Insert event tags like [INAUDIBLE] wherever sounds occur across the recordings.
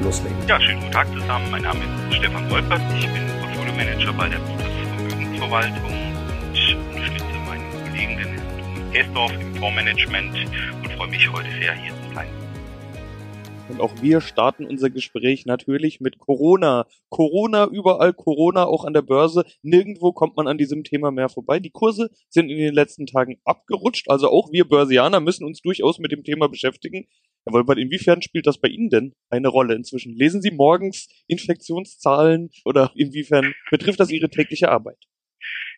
loslegen. Ja, schönen guten Tag zusammen. Mein Name ist Stefan Wolpert. Ich bin Portfolio Manager bei der Vermögensverwaltung und unterstütze meinen Kollegen, den Thomas Gesdorf, im Fondsmanagement und freue mich heute sehr, hier. Und auch wir starten unser Gespräch natürlich mit Corona. Corona, überall Corona, auch an der Börse. Nirgendwo kommt man an diesem Thema mehr vorbei. Die Kurse sind in den letzten Tagen abgerutscht. Also auch wir Börsianer müssen uns durchaus mit dem Thema beschäftigen. Herr Wolpert, inwiefern spielt das bei Ihnen denn eine Rolle inzwischen? Lesen Sie morgens Infektionszahlen oder inwiefern betrifft das Ihre tägliche Arbeit?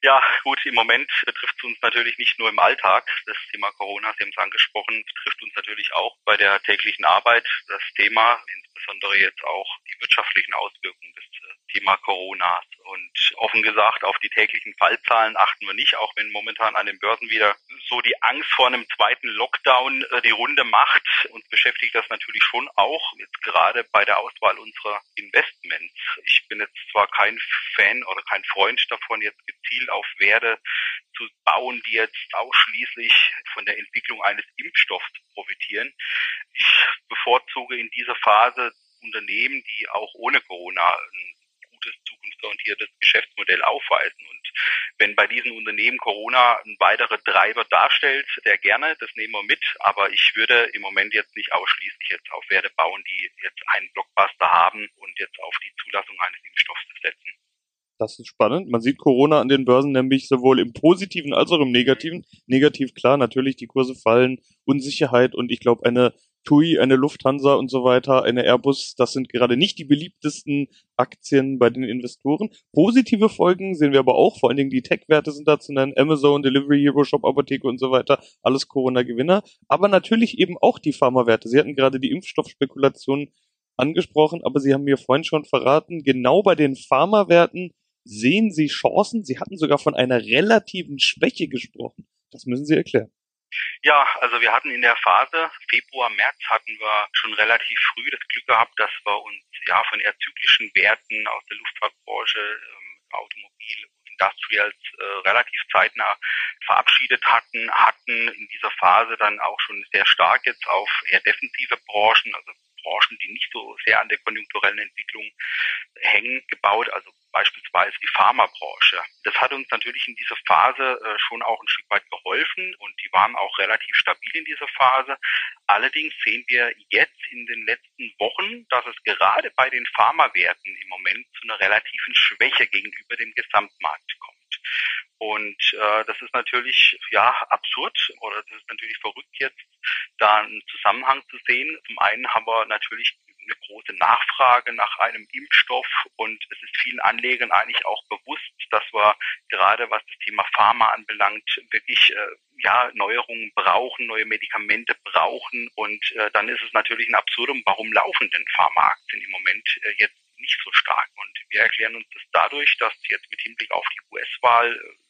Ja, gut, im Moment betrifft es uns natürlich nicht nur im Alltag. Das Thema Corona, Sie haben es angesprochen, betrifft uns natürlich auch bei der täglichen Arbeit. Das Thema, insbesondere jetzt auch die wirtschaftlichen Auswirkungen des Thema Corona. Und offen gesagt, auf die täglichen Fallzahlen achten wir nicht, auch wenn momentan an den Börsen wieder so die Angst vor einem zweiten Lockdown äh, die Runde macht. Uns beschäftigt das natürlich schon auch, jetzt gerade bei der Auswahl unserer Investments. Ich bin jetzt zwar kein Fan oder kein Freund davon, jetzt gezielt auf Werte zu bauen, die jetzt ausschließlich von der Entwicklung eines Impfstoffs profitieren. Ich bevorzuge in dieser Phase Unternehmen, die auch ohne Corona ein gutes, zukunftsorientiertes Geschäftsmodell aufweisen. Und wenn bei diesen Unternehmen Corona ein weiterer Treiber darstellt, sehr gerne, das nehmen wir mit. Aber ich würde im Moment jetzt nicht ausschließlich jetzt auf Werte bauen, die jetzt einen Blockbuster haben und jetzt auf die Zulassung eines Impfstoffs setzen. Das ist spannend. Man sieht Corona an den Börsen nämlich sowohl im positiven als auch im negativen. Negativ klar, natürlich die Kurse fallen, Unsicherheit und ich glaube eine TUI, eine Lufthansa und so weiter, eine Airbus, das sind gerade nicht die beliebtesten Aktien bei den Investoren. Positive Folgen sehen wir aber auch, vor allen Dingen die Tech-Werte sind da zu nennen, Amazon, Delivery Hero, Shop Apotheke und so weiter, alles Corona-Gewinner, aber natürlich eben auch die Pharmawerte. Sie hatten gerade die Impfstoffspekulation angesprochen, aber Sie haben mir vorhin schon verraten, genau bei den Pharmawerten sehen Sie Chancen. Sie hatten sogar von einer relativen Schwäche gesprochen. Das müssen Sie erklären. Ja, also wir hatten in der Phase Februar, März hatten wir schon relativ früh das Glück gehabt, dass wir uns ja von eher zyklischen Werten aus der Luftfahrtbranche, ähm, Automobil, Industrials äh, relativ zeitnah verabschiedet hatten, hatten in dieser Phase dann auch schon sehr stark jetzt auf eher defensive Branchen, also Branchen, die nicht so sehr an der konjunkturellen Entwicklung hängen, gebaut, also beispielsweise die Pharmabranche. Das hat uns natürlich in dieser Phase äh, schon auch ein Stück weit geholfen und die waren auch relativ stabil in dieser Phase. Allerdings sehen wir jetzt in den letzten Wochen, dass es gerade bei den Pharmawerten im Moment zu einer relativen Schwäche gegenüber dem Gesamtmarkt kommt. Und äh, das ist natürlich ja absurd oder das ist natürlich verrückt jetzt, da einen Zusammenhang zu sehen. Zum einen haben wir natürlich eine große Nachfrage nach einem Impfstoff und es ist vielen Anlegern eigentlich auch bewusst, dass wir gerade was das Thema Pharma anbelangt, wirklich äh, ja Neuerungen brauchen, neue Medikamente brauchen und äh, dann ist es natürlich ein Absurdum, warum laufen denn Pharmaaktien im Moment äh, jetzt nicht so stark und wir erklären uns das dadurch, dass jetzt mit Hinblick auf die US-Wahl äh,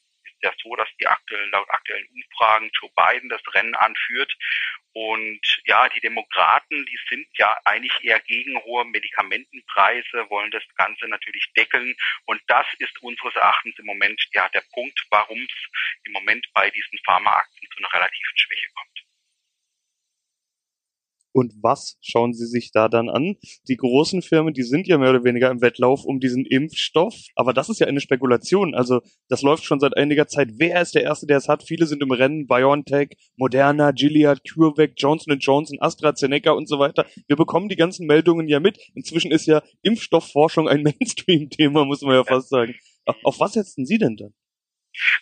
ja so, dass die aktuellen, laut aktuellen Umfragen Joe Biden das Rennen anführt. Und ja, die Demokraten, die sind ja eigentlich eher gegen hohe Medikamentenpreise, wollen das Ganze natürlich deckeln. Und das ist unseres Erachtens im Moment ja der Punkt, warum es im Moment bei diesen Pharmaaktien zu einer relativen Schwäche kommt. Und was schauen Sie sich da dann an? Die großen Firmen, die sind ja mehr oder weniger im Wettlauf um diesen Impfstoff. Aber das ist ja eine Spekulation. Also das läuft schon seit einiger Zeit. Wer ist der Erste, der es hat? Viele sind im Rennen. BioNTech, Moderna, Gilead, CureVac, Johnson Johnson, AstraZeneca und so weiter. Wir bekommen die ganzen Meldungen ja mit. Inzwischen ist ja Impfstoffforschung ein [LAUGHS] Mainstream-Thema, muss man ja fast sagen. Auf was setzen Sie denn dann?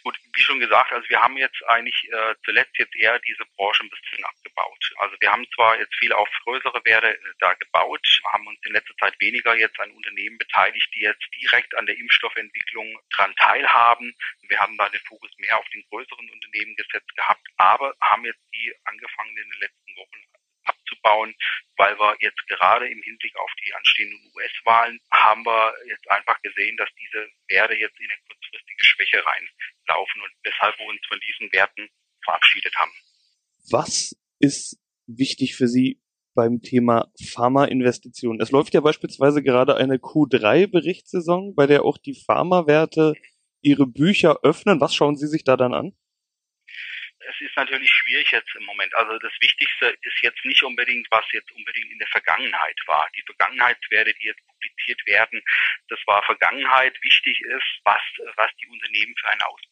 Gut, wie schon gesagt, also wir haben jetzt eigentlich äh, zuletzt jetzt eher diese Branche ein bisschen abgebaut. Also wir haben zwar jetzt viel auf größere Werte äh, da gebaut, haben uns in letzter Zeit weniger jetzt an Unternehmen beteiligt, die jetzt direkt an der Impfstoffentwicklung dran teilhaben. Wir haben da den Fokus mehr auf den größeren Unternehmen gesetzt gehabt, aber haben jetzt die angefangen in den letzten Wochen abzubauen weil wir jetzt gerade im Hinblick auf die anstehenden US-Wahlen haben wir jetzt einfach gesehen, dass diese Werte jetzt in eine kurzfristige Schwäche reinlaufen und weshalb wir uns von diesen Werten verabschiedet haben. Was ist wichtig für Sie beim Thema Pharmainvestitionen? Es läuft ja beispielsweise gerade eine Q3-Berichtssaison, bei der auch die Pharmawerte ihre Bücher öffnen. Was schauen Sie sich da dann an? es ist natürlich schwierig jetzt im Moment. Also das Wichtigste ist jetzt nicht unbedingt, was jetzt unbedingt in der Vergangenheit war. Die Vergangenheitswerte, die jetzt publiziert werden, das war Vergangenheit. Wichtig ist, was, was die Unternehmen für einen Ausblick bieten.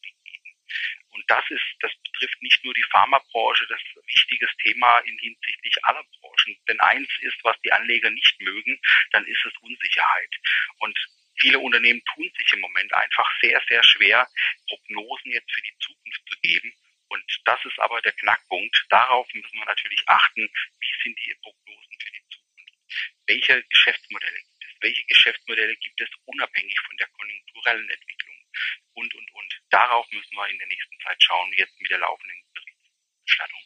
Und das ist, das betrifft nicht nur die Pharmabranche, das ist ein wichtiges Thema in hinsichtlich aller Branchen. Denn eins ist, was die Anleger nicht mögen, dann ist es Unsicherheit. Und viele Unternehmen tun sich im Moment einfach sehr, sehr schwer, Prognosen jetzt für die Zukunft zu geben. Und das ist aber der Knackpunkt. Darauf müssen wir natürlich achten, wie sind die Prognosen für die Zukunft? Welche Geschäftsmodelle gibt es? Welche Geschäftsmodelle gibt es unabhängig von der konjunkturellen Entwicklung? Und, und, und. Darauf müssen wir in der nächsten Zeit schauen, jetzt mit der laufenden Berichterstattung.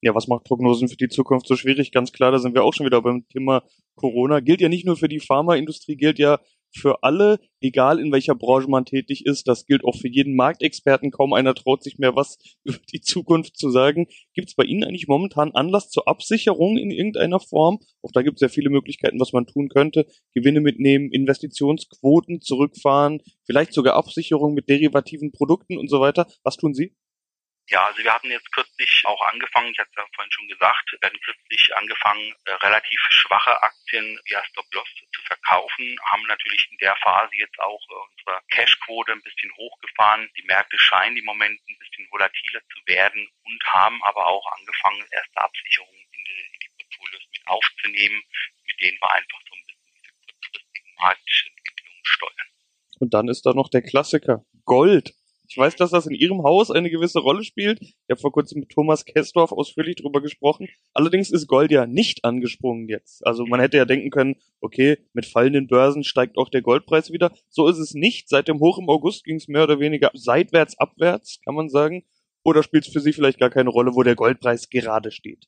Ja, was macht Prognosen für die Zukunft so schwierig? Ganz klar, da sind wir auch schon wieder beim Thema Corona. Gilt ja nicht nur für die Pharmaindustrie, gilt ja für alle, egal in welcher Branche man tätig ist. Das gilt auch für jeden Marktexperten. Kaum einer traut sich mehr was [LAUGHS] über die Zukunft zu sagen. Gibt es bei Ihnen eigentlich momentan Anlass zur Absicherung in irgendeiner Form? Auch da gibt es ja viele Möglichkeiten, was man tun könnte. Gewinne mitnehmen, Investitionsquoten zurückfahren, vielleicht sogar Absicherung mit derivativen Produkten und so weiter. Was tun Sie? Ja, also wir hatten jetzt kürzlich auch angefangen, ich hatte es ja vorhin schon gesagt, wir hatten kürzlich angefangen, äh, relativ schwache Aktien via Stop-Loss zu verkaufen, haben natürlich in der Phase jetzt auch äh, unsere Cashquote ein bisschen hochgefahren. Die Märkte scheinen im Moment ein bisschen volatiler zu werden und haben aber auch angefangen, erste Absicherungen in die, in die Portfolios mit aufzunehmen, mit denen wir einfach so ein bisschen diese kurzfristigen Marktentwicklungen steuern. Und dann ist da noch der Klassiker, Gold. Ich weiß, dass das in Ihrem Haus eine gewisse Rolle spielt. Ich habe vor kurzem mit Thomas Kessdorf ausführlich darüber gesprochen. Allerdings ist Gold ja nicht angesprungen jetzt. Also man hätte ja denken können, okay, mit fallenden Börsen steigt auch der Goldpreis wieder. So ist es nicht. Seit dem Hoch im August ging es mehr oder weniger seitwärts, abwärts, kann man sagen. Oder spielt es für Sie vielleicht gar keine Rolle, wo der Goldpreis gerade steht?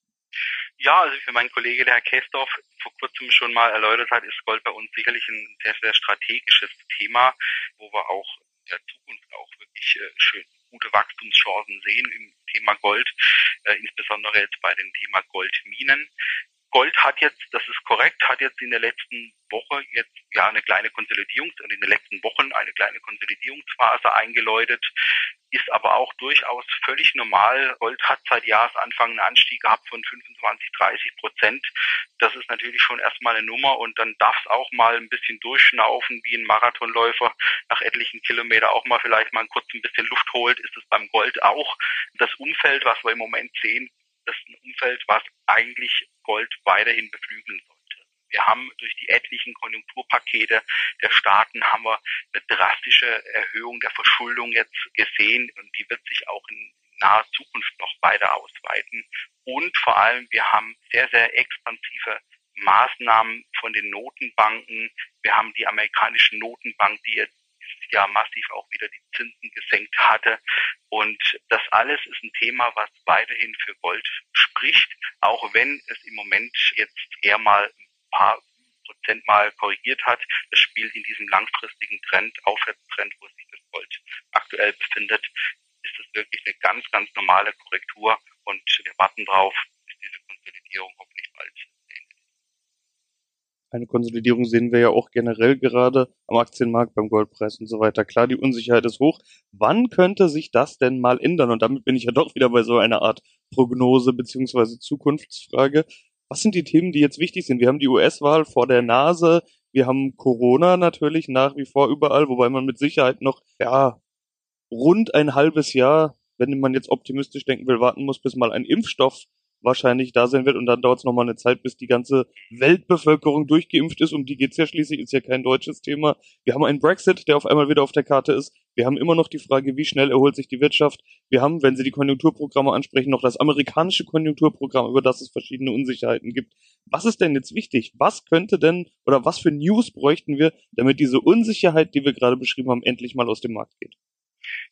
Ja, also wie mein Kollege, der Herr Käsdorf, vor kurzem schon mal erläutert hat, ist Gold bei uns sicherlich ein sehr, sehr strategisches Thema, wo wir auch der Zukunft auch wirklich äh, schön gute Wachstumschancen sehen im Thema Gold, äh, insbesondere jetzt bei dem Thema Goldminen. Gold hat jetzt, das ist korrekt, hat jetzt in der letzten Woche jetzt ja eine kleine Konsolidierung, in den letzten Wochen eine kleine Konsolidierungsphase eingeläutet, ist aber auch durchaus völlig normal. Gold hat seit Jahresanfang einen Anstieg gehabt von 25, 30 Prozent. Das ist natürlich schon erstmal eine Nummer und dann darf es auch mal ein bisschen durchschnaufen, wie ein Marathonläufer nach etlichen Kilometern auch mal vielleicht mal kurz ein bisschen Luft holt, ist es beim Gold auch. Das Umfeld, was wir im Moment sehen, das ist ein Umfeld, was eigentlich Gold weiterhin beflügeln sollte. Wir haben durch die etlichen Konjunkturpakete der Staaten haben wir eine drastische Erhöhung der Verschuldung jetzt gesehen und die wird sich auch in naher Zukunft noch weiter ausweiten. Und vor allem, wir haben sehr, sehr expansive Maßnahmen von den Notenbanken. Wir haben die amerikanische Notenbank, die jetzt Jahr massiv auch wieder die Zinsen gesenkt hatte. Und das alles ist ein Thema, was weiterhin für Gold spricht, auch wenn es im Moment jetzt eher mal ein paar Prozent mal korrigiert hat. Das spielt in diesem langfristigen Trend, Aufwärtstrend, wo sich das Gold aktuell befindet, ist es wirklich eine ganz, ganz normale Korrektur und wir warten drauf, bis diese Konsolidierung hoffentlich bald eine Konsolidierung sehen wir ja auch generell gerade am Aktienmarkt, beim Goldpreis und so weiter. Klar, die Unsicherheit ist hoch. Wann könnte sich das denn mal ändern? Und damit bin ich ja doch wieder bei so einer Art Prognose beziehungsweise Zukunftsfrage. Was sind die Themen, die jetzt wichtig sind? Wir haben die US-Wahl vor der Nase. Wir haben Corona natürlich nach wie vor überall, wobei man mit Sicherheit noch, ja, rund ein halbes Jahr, wenn man jetzt optimistisch denken will, warten muss, bis mal ein Impfstoff wahrscheinlich da sein wird und dann dauert es nochmal eine Zeit, bis die ganze Weltbevölkerung durchgeimpft ist. Um die geht's ja schließlich, ist ja kein deutsches Thema. Wir haben einen Brexit, der auf einmal wieder auf der Karte ist. Wir haben immer noch die Frage, wie schnell erholt sich die Wirtschaft. Wir haben, wenn Sie die Konjunkturprogramme ansprechen, noch das amerikanische Konjunkturprogramm, über das es verschiedene Unsicherheiten gibt. Was ist denn jetzt wichtig? Was könnte denn oder was für News bräuchten wir, damit diese Unsicherheit, die wir gerade beschrieben haben, endlich mal aus dem Markt geht?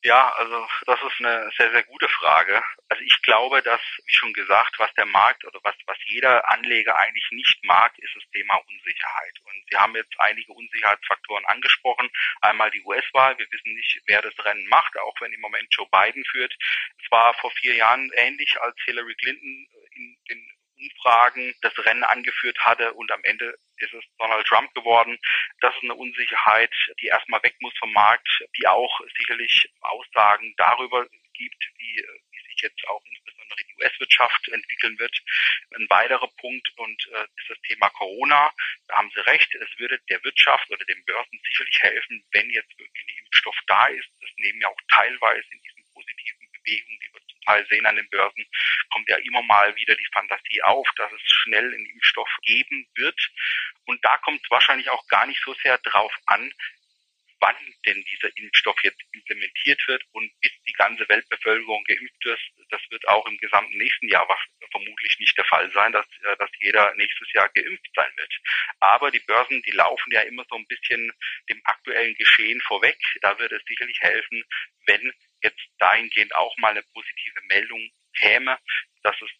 Ja, also das ist eine sehr, sehr gute Frage. Also ich glaube, dass, wie schon gesagt, was der Markt oder was, was jeder Anleger eigentlich nicht mag, ist das Thema Unsicherheit. Und Sie haben jetzt einige Unsicherheitsfaktoren angesprochen. Einmal die US-Wahl. Wir wissen nicht, wer das Rennen macht, auch wenn im Moment Joe Biden führt. Es war vor vier Jahren ähnlich, als Hillary Clinton in den Umfragen das Rennen angeführt hatte und am Ende ist es Donald Trump geworden. Das ist eine Unsicherheit, die erstmal weg muss vom Markt, die auch sicherlich Aussagen darüber gibt, wie, wie sich jetzt auch insbesondere die US-Wirtschaft entwickeln wird. Ein weiterer Punkt und äh, ist das Thema Corona. Da haben Sie recht, es würde der Wirtschaft oder den Börsen sicherlich helfen, wenn jetzt wirklich ein Impfstoff da ist. Das nehmen ja auch teilweise in diesen positiven Bewegungen, die Teil sehen an den Börsen, kommt ja immer mal wieder die Fantasie auf, dass es schnell einen Impfstoff geben wird. Und da kommt es wahrscheinlich auch gar nicht so sehr drauf an, wann denn dieser Impfstoff jetzt implementiert wird und bis die ganze Weltbevölkerung geimpft ist. Das wird auch im gesamten nächsten Jahr vermutlich nicht der Fall sein, dass, äh, dass jeder nächstes Jahr geimpft sein wird. Aber die Börsen, die laufen ja immer so ein bisschen dem aktuellen Geschehen vorweg. Da wird es sicherlich helfen, wenn jetzt dahingehend auch mal eine positive Meldung käme, dass es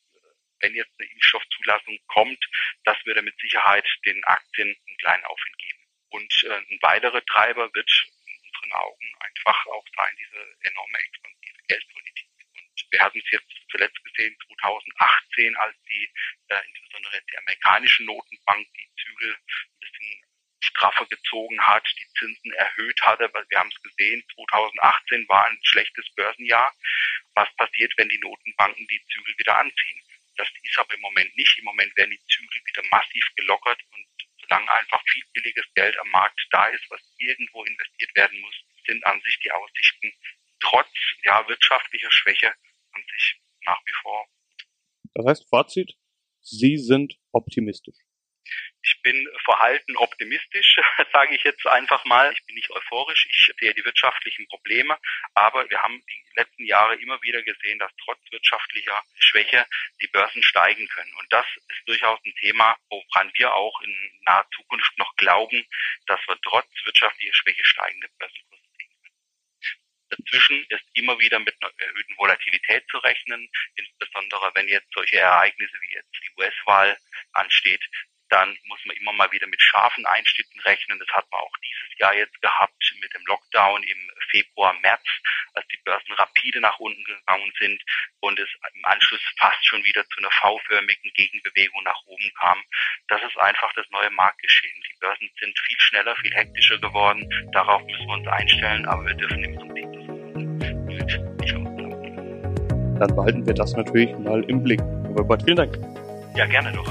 wenn jetzt eine Impfstoffzulassung kommt, das würde mit Sicherheit den Aktien einen kleinen Aufwind geben. Und äh, ein weiterer Treiber wird in unseren Augen einfach auch sein, diese enorme expansive Geldpolitik. Und wir hatten es jetzt zuletzt gesehen, 2018, als die, äh, insbesondere die amerikanische Notenbank, die Zügel ein bisschen straffer gezogen hat, die Zinsen erhöht hatte. Wir haben es gesehen, 2018 war ein schlechtes Börsenjahr. Was passiert, wenn die Notenbanken die Zügel wieder anziehen? Das ist aber im Moment nicht. Im Moment werden die Zügel wieder massiv gelockert und solange einfach viel billiges Geld am Markt da ist, was irgendwo investiert werden muss, sind an sich die Aussichten trotz ja, wirtschaftlicher Schwäche an sich nach wie vor. Das heißt, Fazit, Sie sind optimistisch. Ich bin verhalten optimistisch, [LAUGHS] sage ich jetzt einfach mal. Ich bin nicht euphorisch. Ich sehe die wirtschaftlichen Probleme, aber wir haben die letzten Jahre immer wieder gesehen, dass trotz wirtschaftlicher Schwäche die Börsen steigen können. Und das ist durchaus ein Thema, woran wir auch in naher Zukunft noch glauben, dass wir trotz wirtschaftlicher Schwäche steigende Börsenkurse sehen können. Dazwischen ist immer wieder mit einer erhöhten Volatilität zu rechnen, insbesondere wenn jetzt solche Ereignisse wie jetzt die US-Wahl ansteht, dann muss man immer mal wieder mit scharfen Einschnitten rechnen. Das hat man auch dieses Jahr jetzt gehabt mit dem Lockdown im Februar, März, als die Börsen rapide nach unten gegangen sind und es im Anschluss fast schon wieder zu einer V-förmigen Gegenbewegung nach oben kam. Das ist einfach das neue Marktgeschehen. Die Börsen sind viel schneller, viel hektischer geworden. Darauf müssen wir uns einstellen, aber wir dürfen im Prinzip das nicht. Dann behalten wir das natürlich mal im Blick. Robert, vielen Dank. Ja, gerne doch.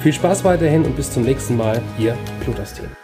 Viel Spaß weiterhin und bis zum nächsten Mal, Ihr Plutas-Team.